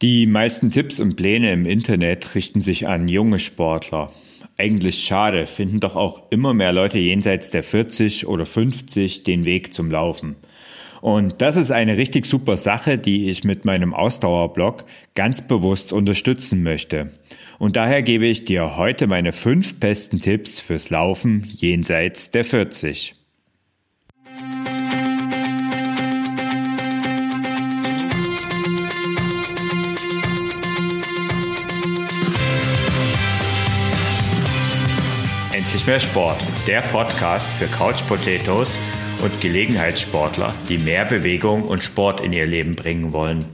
Die meisten Tipps und Pläne im Internet richten sich an junge Sportler. Eigentlich schade, finden doch auch immer mehr Leute jenseits der 40 oder 50 den Weg zum Laufen. Und das ist eine richtig super Sache, die ich mit meinem Ausdauerblog ganz bewusst unterstützen möchte. Und daher gebe ich dir heute meine fünf besten Tipps fürs Laufen jenseits der 40. Endlich mehr Sport, der Podcast für Couch Potatoes und Gelegenheitssportler, die mehr Bewegung und Sport in ihr Leben bringen wollen.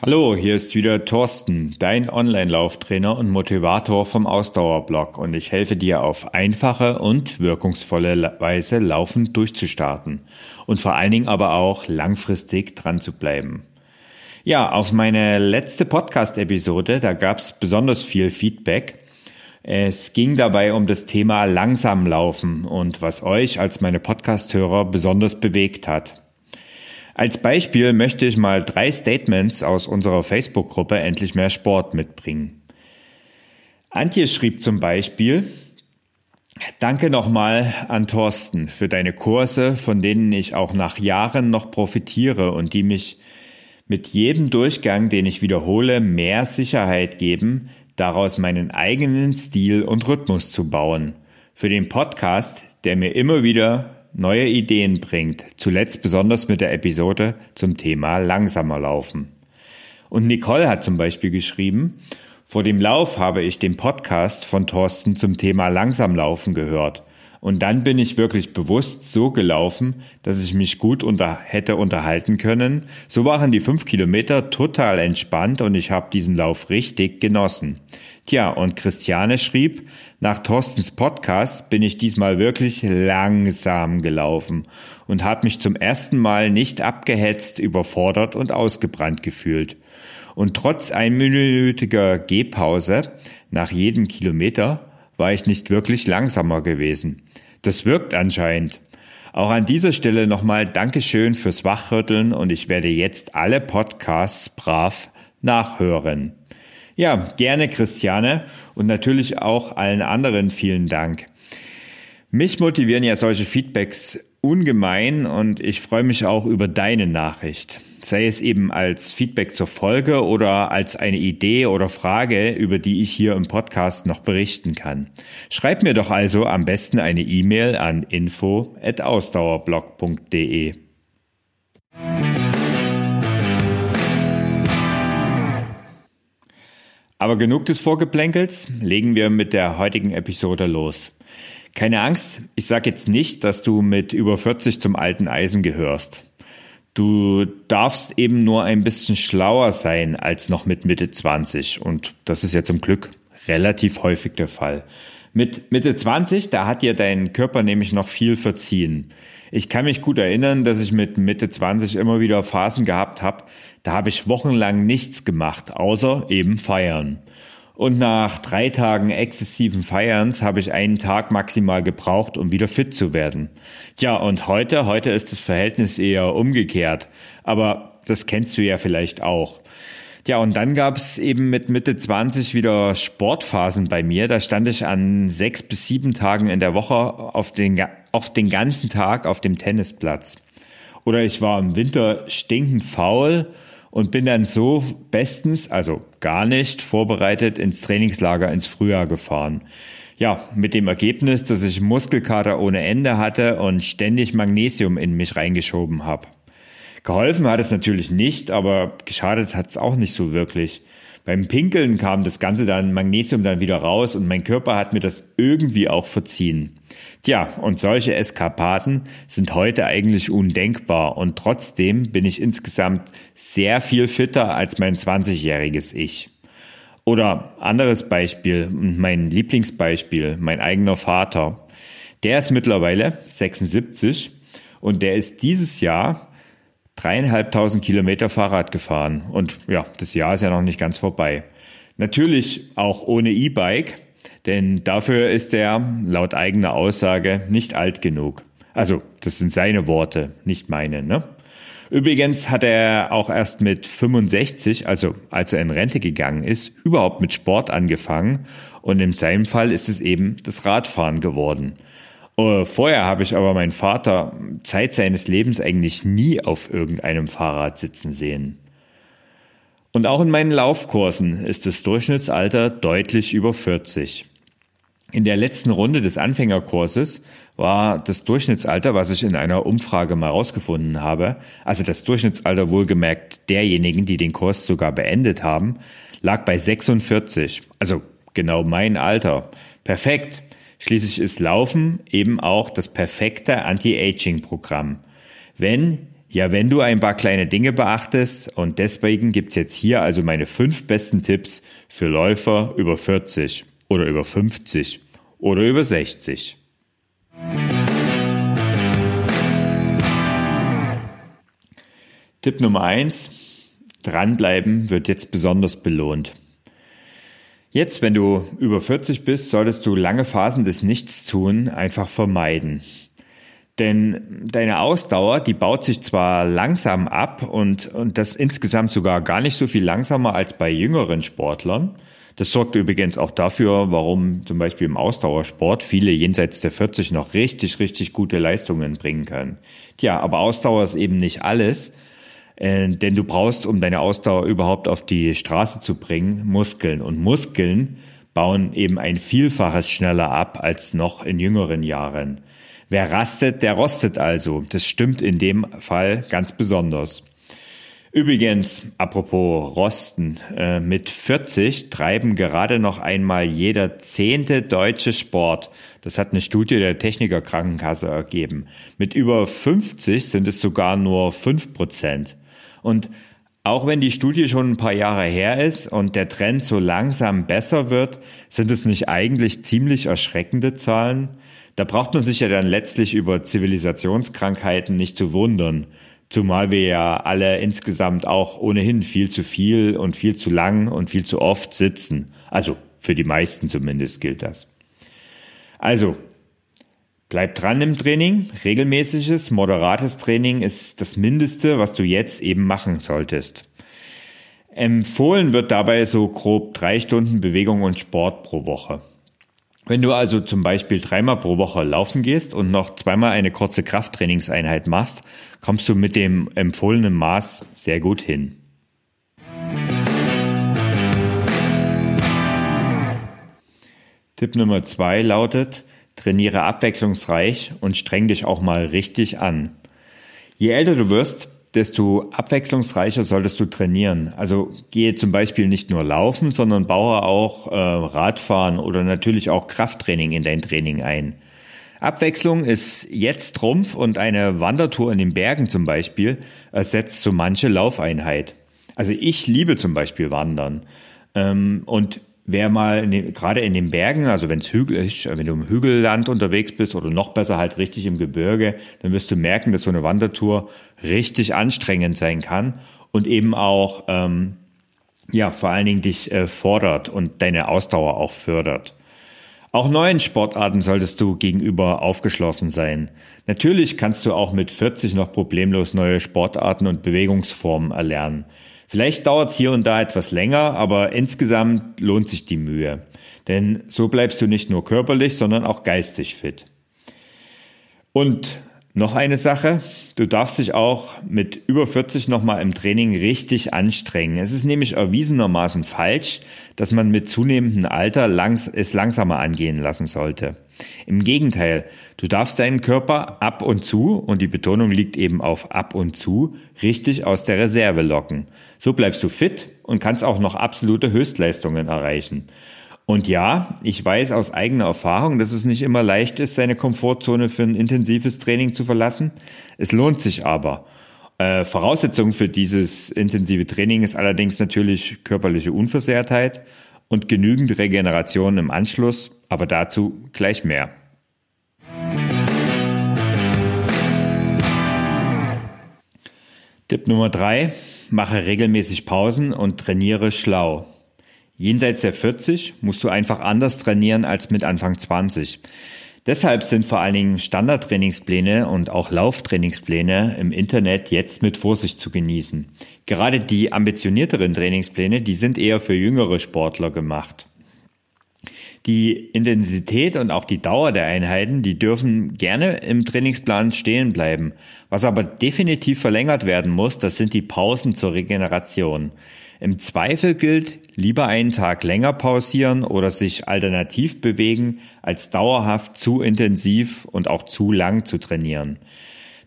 Hallo, hier ist wieder Thorsten, dein Online-Lauftrainer und Motivator vom Ausdauerblog und ich helfe dir auf einfache und wirkungsvolle Weise laufend durchzustarten und vor allen Dingen aber auch langfristig dran zu bleiben. Ja, auf meine letzte Podcast-Episode, da gab es besonders viel Feedback es ging dabei um das Thema langsam laufen und was euch als meine Podcast-Hörer besonders bewegt hat. Als Beispiel möchte ich mal drei Statements aus unserer Facebook-Gruppe Endlich mehr Sport mitbringen. Antje schrieb zum Beispiel, Danke nochmal an Thorsten für deine Kurse, von denen ich auch nach Jahren noch profitiere und die mich mit jedem Durchgang, den ich wiederhole, mehr Sicherheit geben, daraus meinen eigenen Stil und Rhythmus zu bauen. Für den Podcast, der mir immer wieder neue Ideen bringt, zuletzt besonders mit der Episode zum Thema langsamer laufen. Und Nicole hat zum Beispiel geschrieben, vor dem Lauf habe ich den Podcast von Thorsten zum Thema langsam laufen gehört. Und dann bin ich wirklich bewusst so gelaufen, dass ich mich gut unter, hätte unterhalten können. So waren die fünf Kilometer total entspannt und ich habe diesen Lauf richtig genossen. Tja, und Christiane schrieb, nach Thorstens Podcast bin ich diesmal wirklich langsam gelaufen und habe mich zum ersten Mal nicht abgehetzt, überfordert und ausgebrannt gefühlt. Und trotz einminütiger Gehpause nach jedem Kilometer war ich nicht wirklich langsamer gewesen. Das wirkt anscheinend. Auch an dieser Stelle nochmal Dankeschön fürs Wachrütteln und ich werde jetzt alle Podcasts brav nachhören. Ja, gerne Christiane und natürlich auch allen anderen vielen Dank. Mich motivieren ja solche Feedbacks ungemein und ich freue mich auch über deine Nachricht. Sei es eben als Feedback zur Folge oder als eine Idee oder Frage, über die ich hier im Podcast noch berichten kann. Schreib mir doch also am besten eine E-Mail an info@ausdauerblog.de. Aber genug des Vorgeplänkels, legen wir mit der heutigen Episode los. Keine Angst, ich sage jetzt nicht, dass du mit über 40 zum alten Eisen gehörst. Du darfst eben nur ein bisschen schlauer sein als noch mit Mitte 20 und das ist ja zum Glück relativ häufig der Fall. Mit Mitte 20, da hat dir dein Körper nämlich noch viel verziehen. Ich kann mich gut erinnern, dass ich mit Mitte 20 immer wieder Phasen gehabt habe, da habe ich wochenlang nichts gemacht, außer eben feiern. Und nach drei Tagen exzessiven Feierns habe ich einen Tag maximal gebraucht, um wieder fit zu werden. Tja, und heute, heute ist das Verhältnis eher umgekehrt. Aber das kennst du ja vielleicht auch. Ja, und dann gab es eben mit Mitte 20 wieder Sportphasen bei mir. Da stand ich an sechs bis sieben Tagen in der Woche auf den, auf den ganzen Tag auf dem Tennisplatz. Oder ich war im Winter stinkend faul und bin dann so bestens, also gar nicht vorbereitet ins Trainingslager ins Frühjahr gefahren. Ja, mit dem Ergebnis, dass ich Muskelkater ohne Ende hatte und ständig Magnesium in mich reingeschoben habe. Geholfen hat es natürlich nicht, aber geschadet hat es auch nicht so wirklich. Beim Pinkeln kam das Ganze dann, Magnesium dann wieder raus und mein Körper hat mir das irgendwie auch verziehen. Tja, und solche Eskapaden sind heute eigentlich undenkbar und trotzdem bin ich insgesamt sehr viel fitter als mein 20-jähriges Ich. Oder anderes Beispiel, mein Lieblingsbeispiel, mein eigener Vater. Der ist mittlerweile 76 und der ist dieses Jahr dreieinhalbtausend Kilometer Fahrrad gefahren. Und ja, das Jahr ist ja noch nicht ganz vorbei. Natürlich auch ohne E-Bike, denn dafür ist er laut eigener Aussage nicht alt genug. Also, das sind seine Worte, nicht meine, ne? Übrigens hat er auch erst mit 65, also als er in Rente gegangen ist, überhaupt mit Sport angefangen und in seinem Fall ist es eben das Radfahren geworden. Äh, vorher habe ich aber meinen Vater Zeit seines Lebens eigentlich nie auf irgendeinem Fahrrad sitzen sehen. Und auch in meinen Laufkursen ist das Durchschnittsalter deutlich über 40. In der letzten Runde des Anfängerkurses war das Durchschnittsalter, was ich in einer Umfrage mal rausgefunden habe, also das Durchschnittsalter wohlgemerkt derjenigen, die den Kurs sogar beendet haben, lag bei 46. Also genau mein Alter. Perfekt. Schließlich ist Laufen eben auch das perfekte Anti-Aging-Programm. Wenn, ja, wenn du ein paar kleine Dinge beachtest und deswegen gibt's jetzt hier also meine fünf besten Tipps für Läufer über 40 oder über 50 oder über 60. Tipp Nummer eins: Dranbleiben wird jetzt besonders belohnt. Jetzt, wenn du über 40 bist, solltest du lange Phasen des Nichtstun einfach vermeiden. Denn deine Ausdauer, die baut sich zwar langsam ab und, und das insgesamt sogar gar nicht so viel langsamer als bei jüngeren Sportlern. Das sorgt übrigens auch dafür, warum zum Beispiel im Ausdauersport viele jenseits der 40 noch richtig, richtig gute Leistungen bringen können. Tja, aber Ausdauer ist eben nicht alles. Äh, denn du brauchst, um deine Ausdauer überhaupt auf die Straße zu bringen, Muskeln. Und Muskeln bauen eben ein Vielfaches schneller ab als noch in jüngeren Jahren. Wer rastet, der rostet also. Das stimmt in dem Fall ganz besonders. Übrigens, apropos Rosten, äh, mit 40 treiben gerade noch einmal jeder zehnte deutsche Sport. Das hat eine Studie der Techniker Krankenkasse ergeben. Mit über 50 sind es sogar nur fünf Prozent. Und auch wenn die Studie schon ein paar Jahre her ist und der Trend so langsam besser wird, sind es nicht eigentlich ziemlich erschreckende Zahlen? Da braucht man sich ja dann letztlich über Zivilisationskrankheiten nicht zu wundern. Zumal wir ja alle insgesamt auch ohnehin viel zu viel und viel zu lang und viel zu oft sitzen. Also für die meisten zumindest gilt das. Also, Bleib dran im Training. Regelmäßiges, moderates Training ist das Mindeste, was du jetzt eben machen solltest. Empfohlen wird dabei so grob drei Stunden Bewegung und Sport pro Woche. Wenn du also zum Beispiel dreimal pro Woche laufen gehst und noch zweimal eine kurze Krafttrainingseinheit machst, kommst du mit dem empfohlenen Maß sehr gut hin. Tipp Nummer zwei lautet, Trainiere abwechslungsreich und streng dich auch mal richtig an. Je älter du wirst, desto abwechslungsreicher solltest du trainieren. Also gehe zum Beispiel nicht nur laufen, sondern baue auch äh, Radfahren oder natürlich auch Krafttraining in dein Training ein. Abwechslung ist jetzt Trumpf und eine Wandertour in den Bergen zum Beispiel ersetzt so manche Laufeinheit. Also ich liebe zum Beispiel Wandern. Ähm, und wer mal den, gerade in den Bergen, also wenn es Hügel ist, wenn du im Hügelland unterwegs bist oder noch besser halt richtig im Gebirge, dann wirst du merken, dass so eine Wandertour richtig anstrengend sein kann und eben auch ähm, ja vor allen Dingen dich äh, fordert und deine Ausdauer auch fördert. Auch neuen Sportarten solltest du gegenüber aufgeschlossen sein. Natürlich kannst du auch mit 40 noch problemlos neue Sportarten und Bewegungsformen erlernen. Vielleicht dauert hier und da etwas länger, aber insgesamt lohnt sich die Mühe. Denn so bleibst du nicht nur körperlich, sondern auch geistig fit. Und noch eine Sache, du darfst dich auch mit über 40 nochmal im Training richtig anstrengen. Es ist nämlich erwiesenermaßen falsch, dass man mit zunehmendem Alter langs es langsamer angehen lassen sollte. Im Gegenteil, du darfst deinen Körper ab und zu, und die Betonung liegt eben auf ab und zu, richtig aus der Reserve locken. So bleibst du fit und kannst auch noch absolute Höchstleistungen erreichen. Und ja, ich weiß aus eigener Erfahrung, dass es nicht immer leicht ist, seine Komfortzone für ein intensives Training zu verlassen. Es lohnt sich aber. Äh, Voraussetzung für dieses intensive Training ist allerdings natürlich körperliche Unversehrtheit und genügend Regeneration im Anschluss, aber dazu gleich mehr. Tipp Nummer drei: Mache regelmäßig Pausen und trainiere schlau. Jenseits der 40 musst du einfach anders trainieren als mit Anfang 20. Deshalb sind vor allen Dingen Standardtrainingspläne und auch Lauftrainingspläne im Internet jetzt mit Vorsicht zu genießen. Gerade die ambitionierteren Trainingspläne, die sind eher für jüngere Sportler gemacht. Die Intensität und auch die Dauer der Einheiten, die dürfen gerne im Trainingsplan stehen bleiben. Was aber definitiv verlängert werden muss, das sind die Pausen zur Regeneration. Im Zweifel gilt, lieber einen Tag länger pausieren oder sich alternativ bewegen, als dauerhaft zu intensiv und auch zu lang zu trainieren.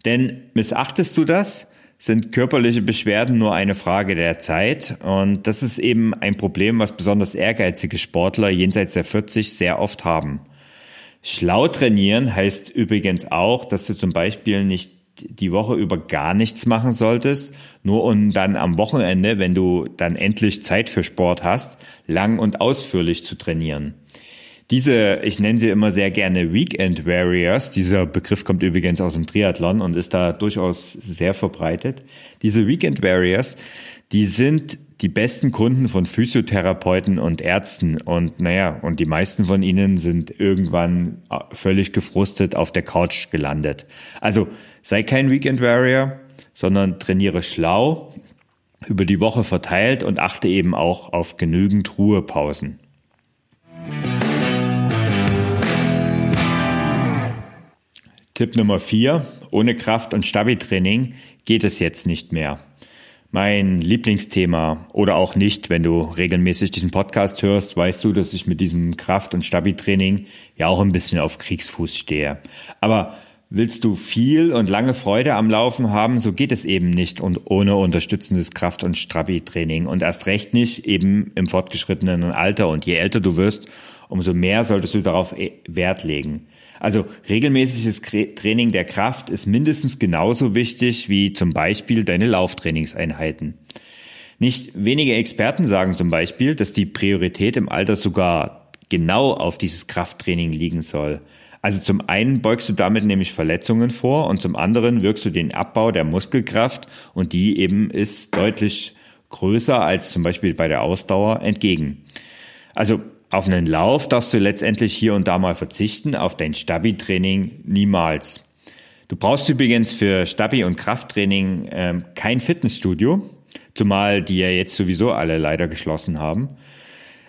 Denn missachtest du das, sind körperliche Beschwerden nur eine Frage der Zeit. Und das ist eben ein Problem, was besonders ehrgeizige Sportler jenseits der 40 sehr oft haben. Schlau trainieren heißt übrigens auch, dass du zum Beispiel nicht die Woche über gar nichts machen solltest, nur um dann am Wochenende, wenn du dann endlich Zeit für Sport hast, lang und ausführlich zu trainieren. Diese, ich nenne sie immer sehr gerne Weekend Warriors, dieser Begriff kommt übrigens aus dem Triathlon und ist da durchaus sehr verbreitet. Diese Weekend Warriors, die sind die besten Kunden von Physiotherapeuten und Ärzten und naja, und die meisten von ihnen sind irgendwann äh, völlig gefrustet auf der Couch gelandet. Also sei kein Weekend Warrior, sondern trainiere schlau, über die Woche verteilt und achte eben auch auf genügend Ruhepausen. Tipp Nummer vier: Ohne Kraft- und Stabi-Training geht es jetzt nicht mehr mein Lieblingsthema oder auch nicht, wenn du regelmäßig diesen Podcast hörst, weißt du, dass ich mit diesem Kraft- und Stabi-Training ja auch ein bisschen auf Kriegsfuß stehe. Aber willst du viel und lange Freude am Laufen haben, so geht es eben nicht und ohne unterstützendes Kraft- und Stabi-Training und erst recht nicht eben im fortgeschrittenen Alter. Und je älter du wirst, umso mehr solltest du darauf e- Wert legen. Also regelmäßiges Training der Kraft ist mindestens genauso wichtig wie zum Beispiel deine Lauftrainingseinheiten. Nicht wenige Experten sagen zum Beispiel, dass die Priorität im Alter sogar genau auf dieses Krafttraining liegen soll. Also zum einen beugst du damit nämlich Verletzungen vor und zum anderen wirkst du den Abbau der Muskelkraft und die eben ist deutlich größer als zum Beispiel bei der Ausdauer entgegen. Also auf einen Lauf darfst du letztendlich hier und da mal verzichten, auf dein Stabi-Training niemals. Du brauchst übrigens für Stabi- und Krafttraining ähm, kein Fitnessstudio, zumal die ja jetzt sowieso alle leider geschlossen haben.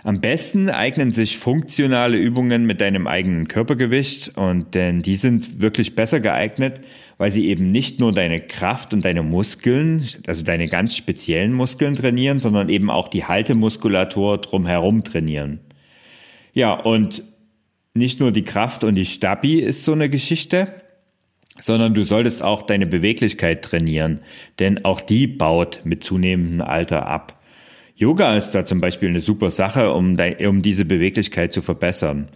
Am besten eignen sich funktionale Übungen mit deinem eigenen Körpergewicht und denn die sind wirklich besser geeignet, weil sie eben nicht nur deine Kraft und deine Muskeln, also deine ganz speziellen Muskeln trainieren, sondern eben auch die Haltemuskulatur drumherum trainieren. Ja, und nicht nur die Kraft und die Stabi ist so eine Geschichte, sondern du solltest auch deine Beweglichkeit trainieren, denn auch die baut mit zunehmendem Alter ab. Yoga ist da zum Beispiel eine super Sache, um, um diese Beweglichkeit zu verbessern.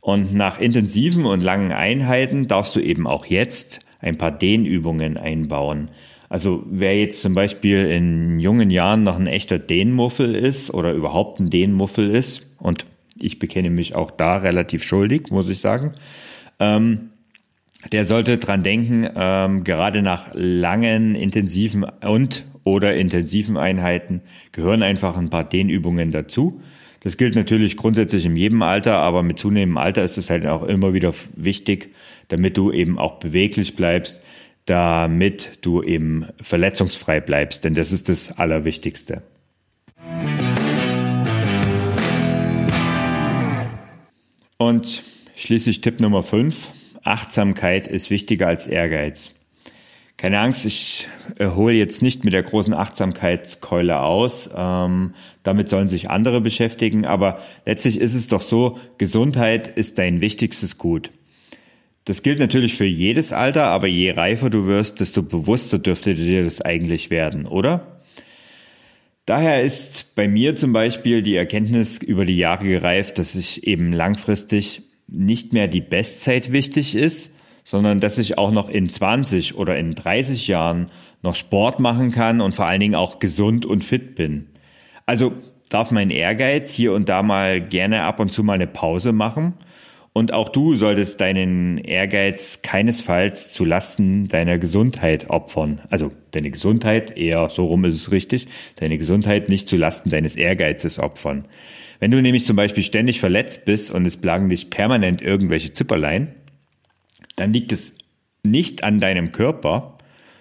Und nach intensiven und langen Einheiten darfst du eben auch jetzt ein paar Dehnübungen einbauen. Also wer jetzt zum Beispiel in jungen Jahren noch ein echter Dehnmuffel ist oder überhaupt ein Dehnmuffel ist und ich bekenne mich auch da relativ schuldig, muss ich sagen. Ähm, der sollte dran denken, ähm, gerade nach langen, intensiven und oder intensiven Einheiten gehören einfach ein paar Dehnübungen dazu. Das gilt natürlich grundsätzlich in jedem Alter, aber mit zunehmendem Alter ist es halt auch immer wieder wichtig, damit du eben auch beweglich bleibst, damit du eben verletzungsfrei bleibst, denn das ist das Allerwichtigste. Und schließlich Tipp Nummer 5. Achtsamkeit ist wichtiger als Ehrgeiz. Keine Angst, ich hole jetzt nicht mit der großen Achtsamkeitskeule aus. Ähm, damit sollen sich andere beschäftigen. Aber letztlich ist es doch so, Gesundheit ist dein wichtigstes Gut. Das gilt natürlich für jedes Alter, aber je reifer du wirst, desto bewusster dürfte dir das eigentlich werden, oder? Daher ist bei mir zum Beispiel die Erkenntnis über die Jahre gereift, dass sich eben langfristig nicht mehr die Bestzeit wichtig ist, sondern dass ich auch noch in 20 oder in 30 Jahren noch Sport machen kann und vor allen Dingen auch gesund und fit bin. Also darf mein Ehrgeiz hier und da mal gerne ab und zu mal eine Pause machen und auch du solltest deinen Ehrgeiz keinesfalls zu Lasten deiner Gesundheit opfern. Also deine Gesundheit, eher so rum ist es richtig, deine Gesundheit nicht zu Lasten deines Ehrgeizes opfern. Wenn du nämlich zum Beispiel ständig verletzt bist und es plagen dich permanent irgendwelche Zipperlein, dann liegt es nicht an deinem Körper,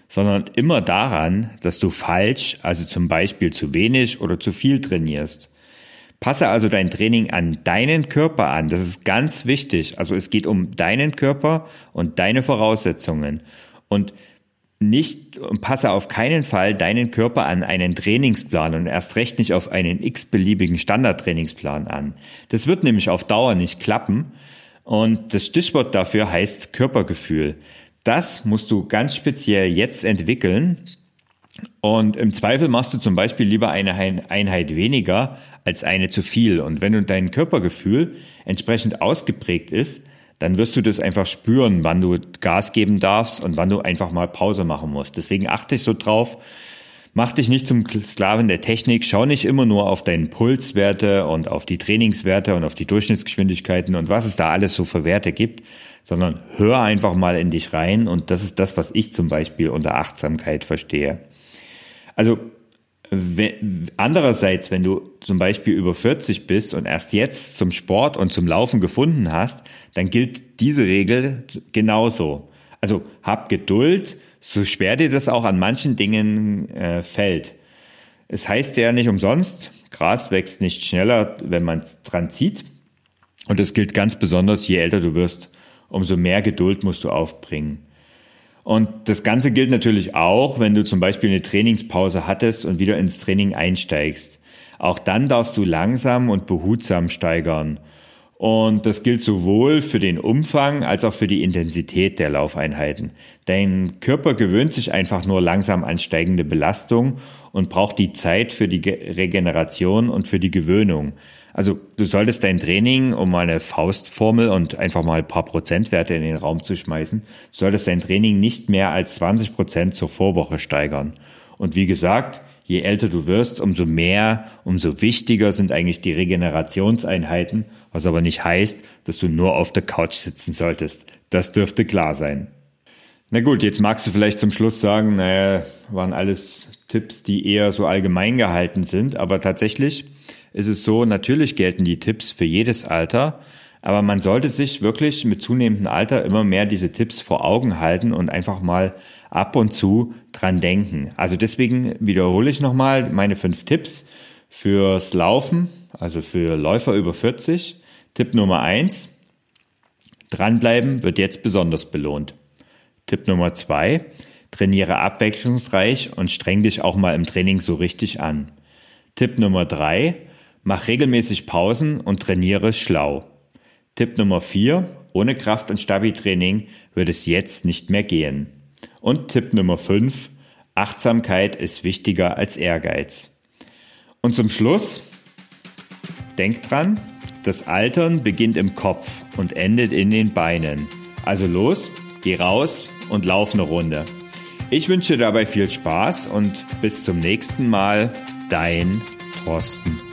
sondern immer daran, dass du falsch, also zum Beispiel zu wenig oder zu viel trainierst. Passe also dein Training an deinen Körper an. Das ist ganz wichtig. Also es geht um deinen Körper und deine Voraussetzungen. Und nicht passe auf keinen Fall deinen Körper an einen Trainingsplan und erst recht nicht auf einen x-beliebigen Standardtrainingsplan an. Das wird nämlich auf Dauer nicht klappen. Und das Stichwort dafür heißt Körpergefühl. Das musst du ganz speziell jetzt entwickeln. Und im Zweifel machst du zum Beispiel lieber eine Einheit weniger als eine zu viel. Und wenn du dein Körpergefühl entsprechend ausgeprägt ist, dann wirst du das einfach spüren, wann du Gas geben darfst und wann du einfach mal Pause machen musst. Deswegen achte ich so drauf. Mach dich nicht zum Sklaven der Technik. Schau nicht immer nur auf deinen Pulswerte und auf die Trainingswerte und auf die Durchschnittsgeschwindigkeiten und was es da alles so für Werte gibt, sondern hör einfach mal in dich rein. Und das ist das, was ich zum Beispiel unter Achtsamkeit verstehe. Also Andererseits, wenn du zum Beispiel über 40 bist und erst jetzt zum Sport und zum Laufen gefunden hast, dann gilt diese Regel genauso. Also hab Geduld, so schwer dir das auch an manchen Dingen äh, fällt. Es heißt ja nicht umsonst, Gras wächst nicht schneller, wenn man dran zieht. Und das gilt ganz besonders, je älter du wirst, umso mehr Geduld musst du aufbringen. Und das Ganze gilt natürlich auch, wenn du zum Beispiel eine Trainingspause hattest und wieder ins Training einsteigst. Auch dann darfst du langsam und behutsam steigern. Und das gilt sowohl für den Umfang als auch für die Intensität der Laufeinheiten. Dein Körper gewöhnt sich einfach nur langsam an steigende Belastung und braucht die Zeit für die Regeneration und für die Gewöhnung. Also du solltest dein Training, um mal eine Faustformel und einfach mal ein paar Prozentwerte in den Raum zu schmeißen, solltest dein Training nicht mehr als 20 Prozent zur Vorwoche steigern. Und wie gesagt, je älter du wirst, umso mehr, umso wichtiger sind eigentlich die Regenerationseinheiten, was aber nicht heißt, dass du nur auf der Couch sitzen solltest. Das dürfte klar sein. Na gut, jetzt magst du vielleicht zum Schluss sagen, naja, waren alles Tipps, die eher so allgemein gehalten sind, aber tatsächlich ist es so, natürlich gelten die Tipps für jedes Alter, aber man sollte sich wirklich mit zunehmendem Alter immer mehr diese Tipps vor Augen halten und einfach mal ab und zu dran denken. Also deswegen wiederhole ich nochmal meine fünf Tipps fürs Laufen, also für Läufer über 40. Tipp Nummer eins: Dranbleiben wird jetzt besonders belohnt. Tipp Nummer zwei: Trainiere abwechslungsreich und streng dich auch mal im Training so richtig an. Tipp Nummer drei: Mach regelmäßig Pausen und trainiere schlau. Tipp Nummer 4. Ohne Kraft- und Stabi-Training wird es jetzt nicht mehr gehen. Und Tipp Nummer 5. Achtsamkeit ist wichtiger als Ehrgeiz. Und zum Schluss, denk dran, das Altern beginnt im Kopf und endet in den Beinen. Also los, geh raus und lauf eine Runde. Ich wünsche dabei viel Spaß und bis zum nächsten Mal, dein Thorsten.